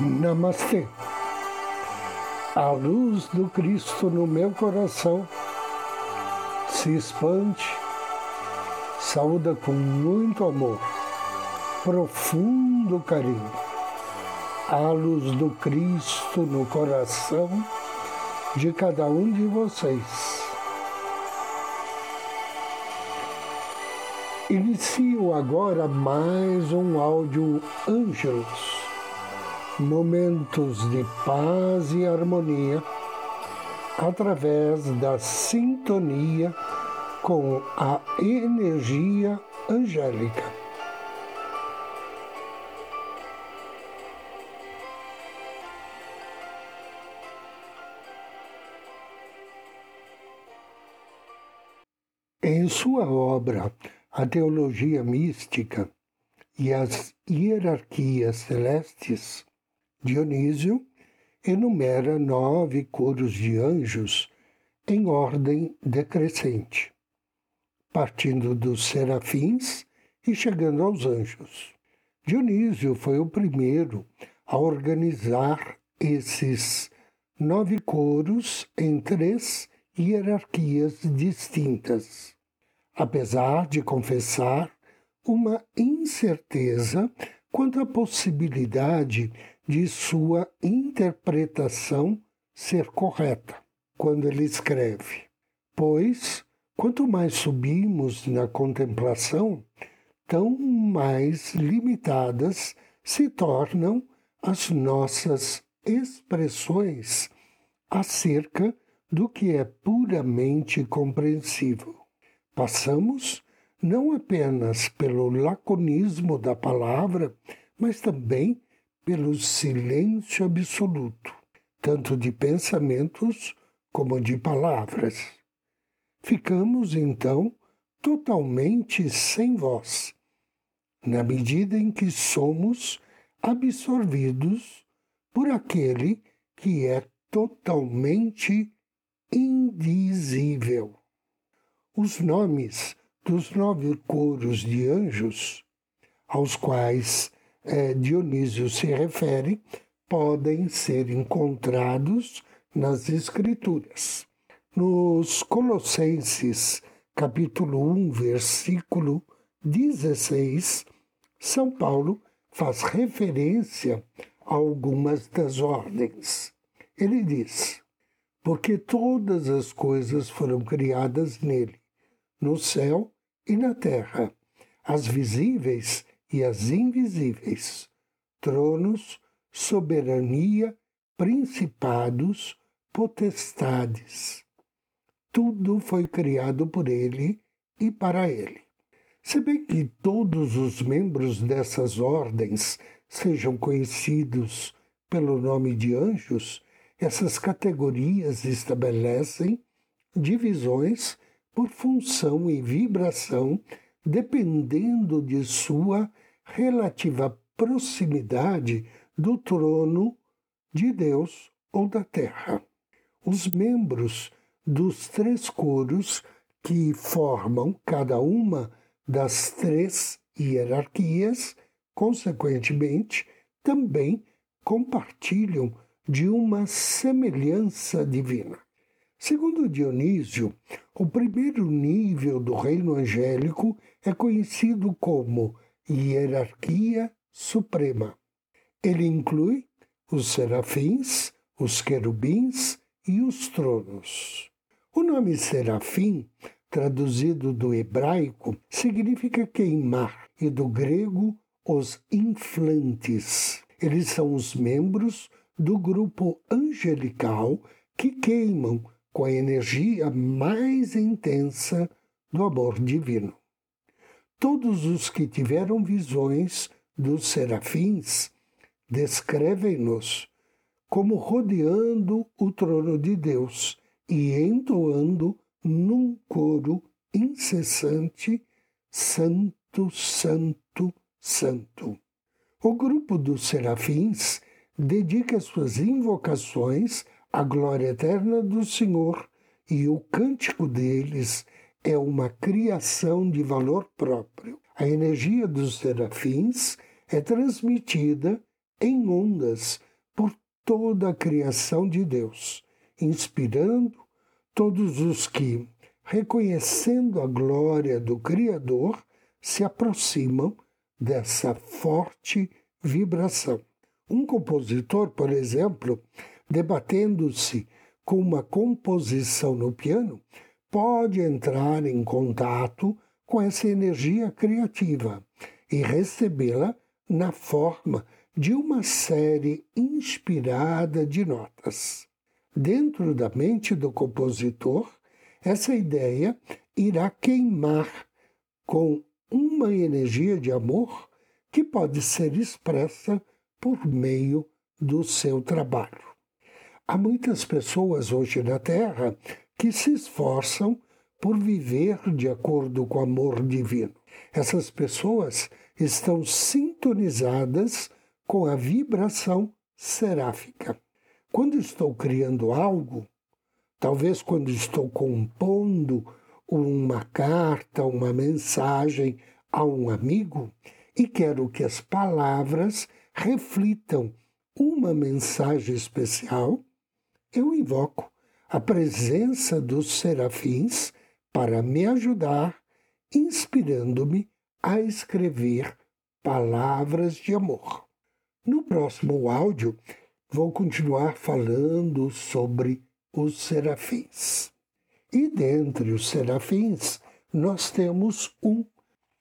Namastê. A luz do Cristo no meu coração se expande, saúda com muito amor, profundo carinho. A luz do Cristo no coração de cada um de vocês. Inicio agora mais um áudio Ângelos momentos de paz e harmonia através da sintonia com a energia angélica. Em sua obra, A Teologia Mística e as Hierarquias Celestes, Dionísio enumera nove coros de anjos em ordem decrescente, partindo dos serafins e chegando aos anjos. Dionísio foi o primeiro a organizar esses nove coros em três hierarquias distintas, apesar de confessar uma incerteza quanto à possibilidade de sua interpretação ser correta quando ele escreve. Pois, quanto mais subimos na contemplação, tão mais limitadas se tornam as nossas expressões acerca do que é puramente compreensível. Passamos não apenas pelo laconismo da palavra, mas também pelo silêncio absoluto, tanto de pensamentos como de palavras. Ficamos, então, totalmente sem voz, na medida em que somos absorvidos por aquele que é totalmente indizível. Os nomes dos nove coros de anjos, aos quais é, Dionísio se refere podem ser encontrados nas Escrituras. Nos Colossenses, capítulo 1, versículo 16, São Paulo faz referência a algumas das ordens. Ele diz: Porque todas as coisas foram criadas nele, no céu e na terra, as visíveis e as invisíveis, tronos, soberania, principados, potestades. Tudo foi criado por ele e para ele. Se bem que todos os membros dessas ordens sejam conhecidos pelo nome de anjos, essas categorias estabelecem divisões por função e vibração dependendo de sua relativa proximidade do trono de Deus ou da terra. Os membros dos três coros que formam cada uma das três hierarquias, consequentemente, também compartilham de uma semelhança divina. Segundo Dionísio, o primeiro nível do reino angélico é conhecido como hierarquia suprema. Ele inclui os serafins, os querubins e os tronos. O nome serafim, traduzido do hebraico, significa queimar e do grego os inflantes. Eles são os membros do grupo angelical que queimam com a energia mais intensa do amor divino. Todos os que tiveram visões dos serafins descrevem-nos como rodeando o trono de Deus e entoando num coro incessante: Santo, Santo, Santo. O grupo dos serafins dedica suas invocações à glória eterna do Senhor e o cântico deles é uma criação de valor próprio. A energia dos serafins é transmitida em ondas por toda a criação de Deus, inspirando todos os que, reconhecendo a glória do Criador, se aproximam dessa forte vibração. Um compositor, por exemplo, debatendo-se com uma composição no piano, pode entrar em contato com essa energia criativa e recebê-la na forma de uma série inspirada de notas. Dentro da mente do compositor, essa ideia irá queimar com uma energia de amor que pode ser expressa por meio do seu trabalho. Há muitas pessoas hoje na Terra que se esforçam por viver de acordo com o amor divino. Essas pessoas estão sintonizadas com a vibração seráfica. Quando estou criando algo, talvez quando estou compondo uma carta, uma mensagem a um amigo e quero que as palavras reflitam uma mensagem especial, eu invoco a presença dos serafins para me ajudar, inspirando-me a escrever palavras de amor. No próximo áudio, vou continuar falando sobre os serafins. E dentre os serafins, nós temos um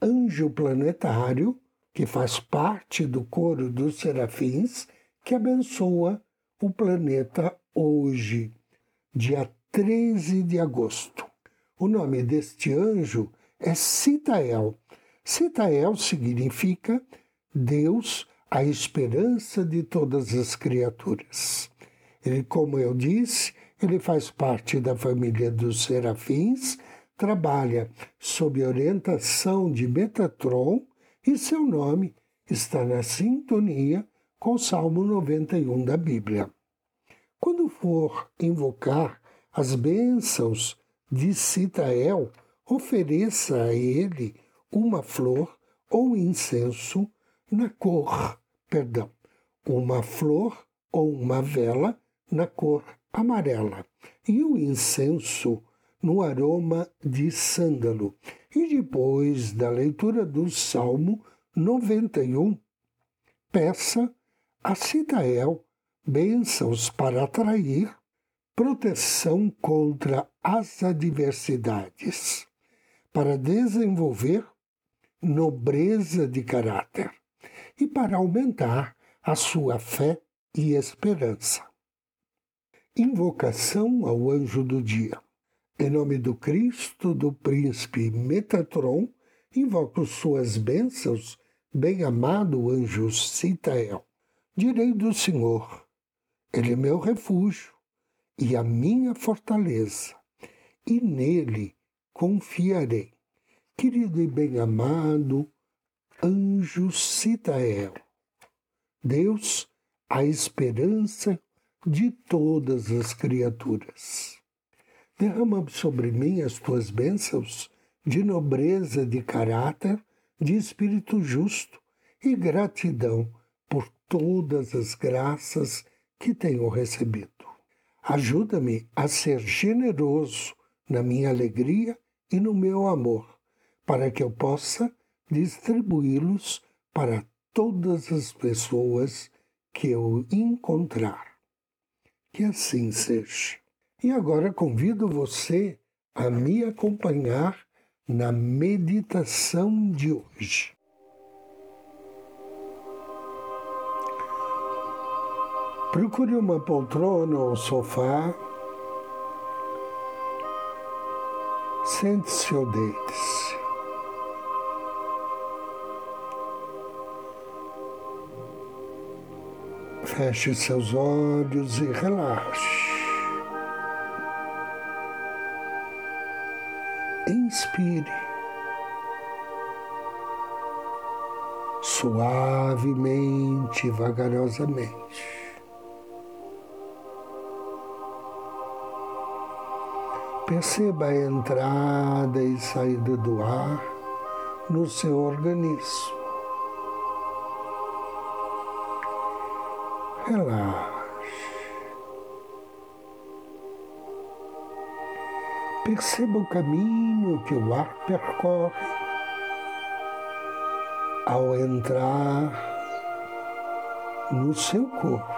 anjo planetário que faz parte do coro dos serafins que abençoa o planeta hoje, dia 13 de agosto. O nome deste anjo é Citael. Citael significa Deus, a esperança de todas as criaturas. Ele, como eu disse, ele faz parte da família dos serafins, trabalha sob orientação de Metatron e seu nome está na sintonia com o Salmo 91 da Bíblia. For invocar as bênçãos de Citael, ofereça a ele uma flor ou incenso na cor, perdão, uma flor ou uma vela na cor amarela e o incenso no aroma de sândalo. E depois da leitura do Salmo 91, peça a Citael bênçãos para atrair proteção contra as adversidades, para desenvolver nobreza de caráter e para aumentar a sua fé e esperança. Invocação ao anjo do dia. Em nome do Cristo, do príncipe Metatron, invoco suas bênçãos, bem-amado anjo Citael. Direi do Senhor, ele é meu refúgio e a minha fortaleza, e nele confiarei. Querido e bem-amado anjo Citael, Deus, a esperança de todas as criaturas. Derrama sobre mim as tuas bênçãos de nobreza de caráter, de espírito justo e gratidão por todas as graças que tenho recebido. Ajuda-me a ser generoso na minha alegria e no meu amor, para que eu possa distribuí-los para todas as pessoas que eu encontrar. Que assim seja. E agora convido você a me acompanhar na meditação de hoje. Procure uma poltrona ou sofá. Sente-se ou deite-se. Feche seus olhos e relaxe. inspire suavemente, vagarosamente. Perceba a entrada e saída do ar no seu organismo. Relaxe. Perceba o caminho que o ar percorre ao entrar no seu corpo.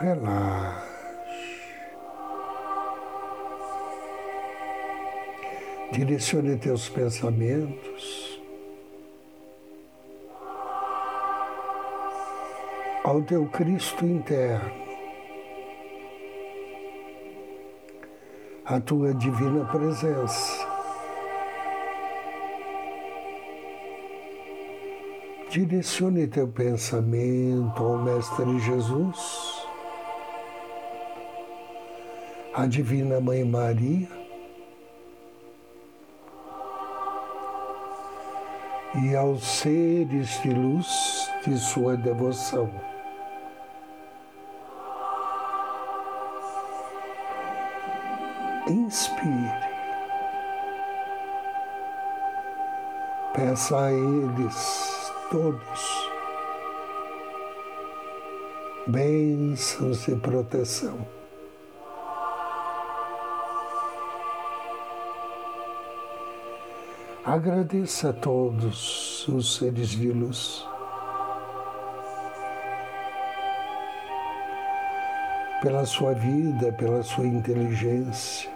Relaxe. Direcione teus pensamentos. Ao teu Cristo interno, a tua divina presença. Direcione teu pensamento ao Mestre Jesus, à Divina Mãe Maria e aos seres de luz de sua devoção. Inspire. Peça a eles todos bênçãos e proteção. Agradeça a todos os seres de luz. Pela sua vida, pela sua inteligência,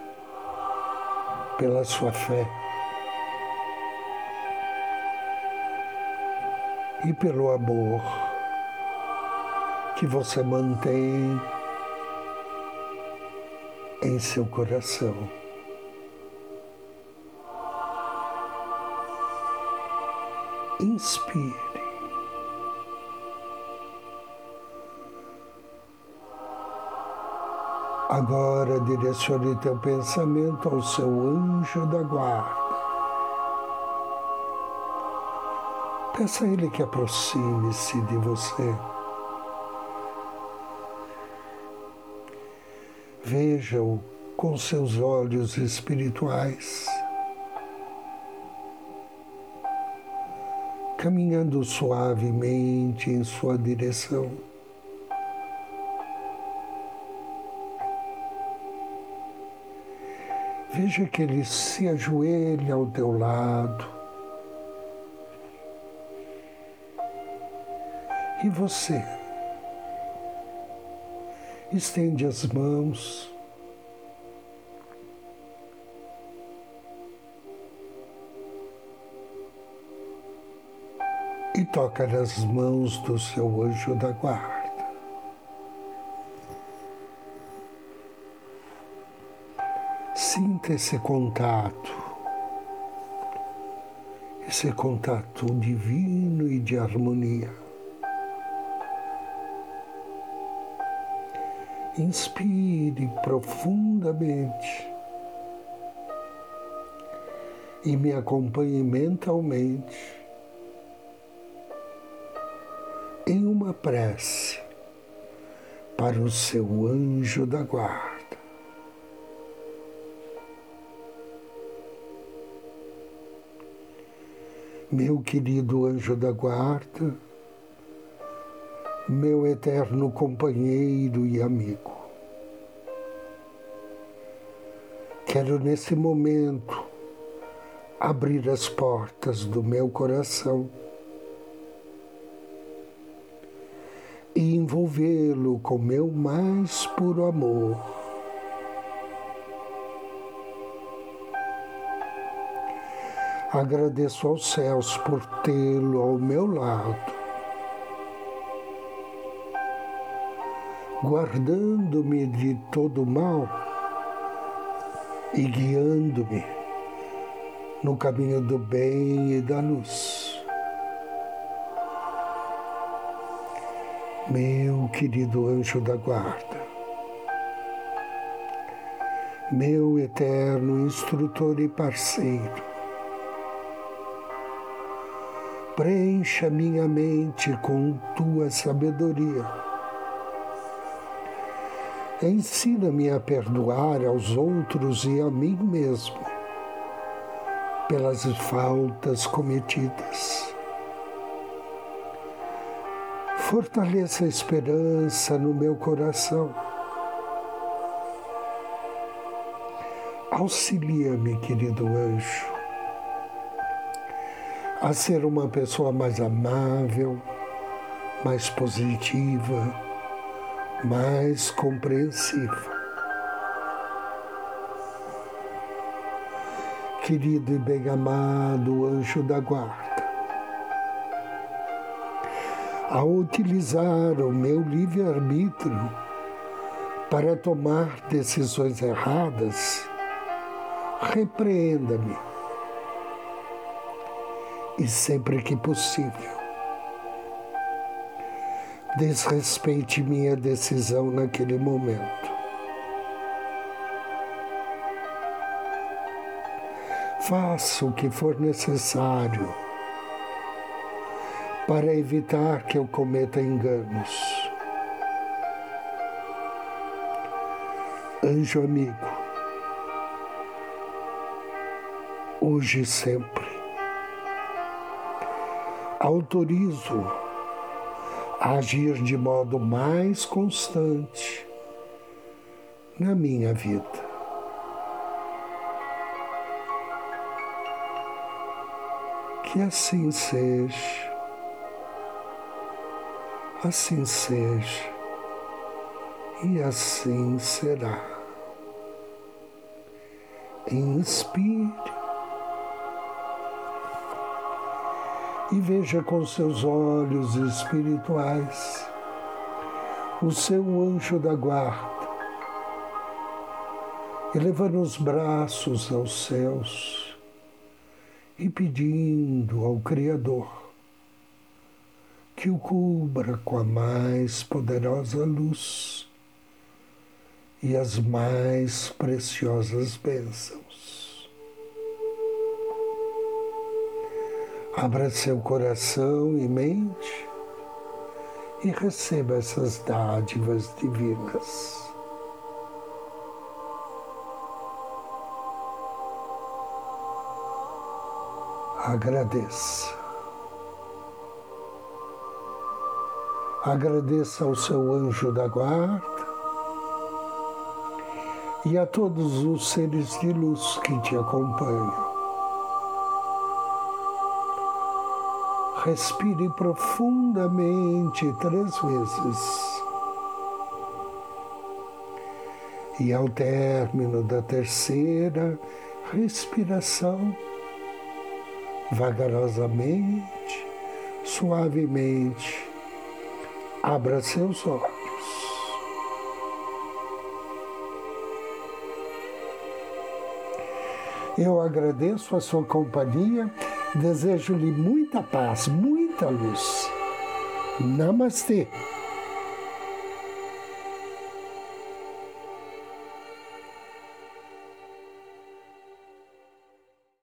pela sua fé e pelo amor que você mantém em seu coração. Inspire. Agora direcione teu pensamento ao seu anjo da guarda. Peça a ele que aproxime-se de você. Veja-o com seus olhos espirituais. Caminhando suavemente em sua direção. Veja que ele se ajoelha ao teu lado. E você estende as mãos e toca nas mãos do seu anjo da guarda. Sinta esse contato, esse contato divino e de harmonia. Inspire profundamente e me acompanhe mentalmente prece para o seu anjo da guarda. Meu querido anjo da guarda, meu eterno companheiro e amigo, quero nesse momento abrir as portas do meu coração envolvê-lo com meu mais puro amor. Agradeço aos céus por tê-lo ao meu lado, guardando-me de todo mal e guiando-me no caminho do bem e da luz. Meu querido anjo da guarda, meu eterno instrutor e parceiro, preencha minha mente com tua sabedoria. Ensina-me a perdoar aos outros e a mim mesmo pelas faltas cometidas Fortaleça a esperança no meu coração. Auxilia-me, querido anjo, a ser uma pessoa mais amável, mais positiva, mais compreensiva. Querido e bem-amado anjo da guarda, ao utilizar o meu livre-arbítrio para tomar decisões erradas, repreenda-me. E sempre que possível, desrespeite minha decisão naquele momento. Faça o que for necessário para evitar que eu cometa enganos. Anjo amigo, hoje e sempre, autorizo a agir de modo mais constante na minha vida. Que assim seja assim seja e assim será. Inspire e veja com seus olhos espirituais o seu anjo da guarda, elevando os braços aos céus e pedindo ao Criador que o cubra com a mais poderosa luz e as mais preciosas bênçãos. Abra seu coração e mente e receba essas dádivas divinas. Agradeça. Agradeça ao seu anjo da guarda e a todos os seres de luz que te acompanham. Respire profundamente três vezes. E ao término da terceira respiração, vagarosamente, suavemente, Abra seus olhos. Eu agradeço a sua companhia, desejo-lhe muita paz, muita luz. Namastê.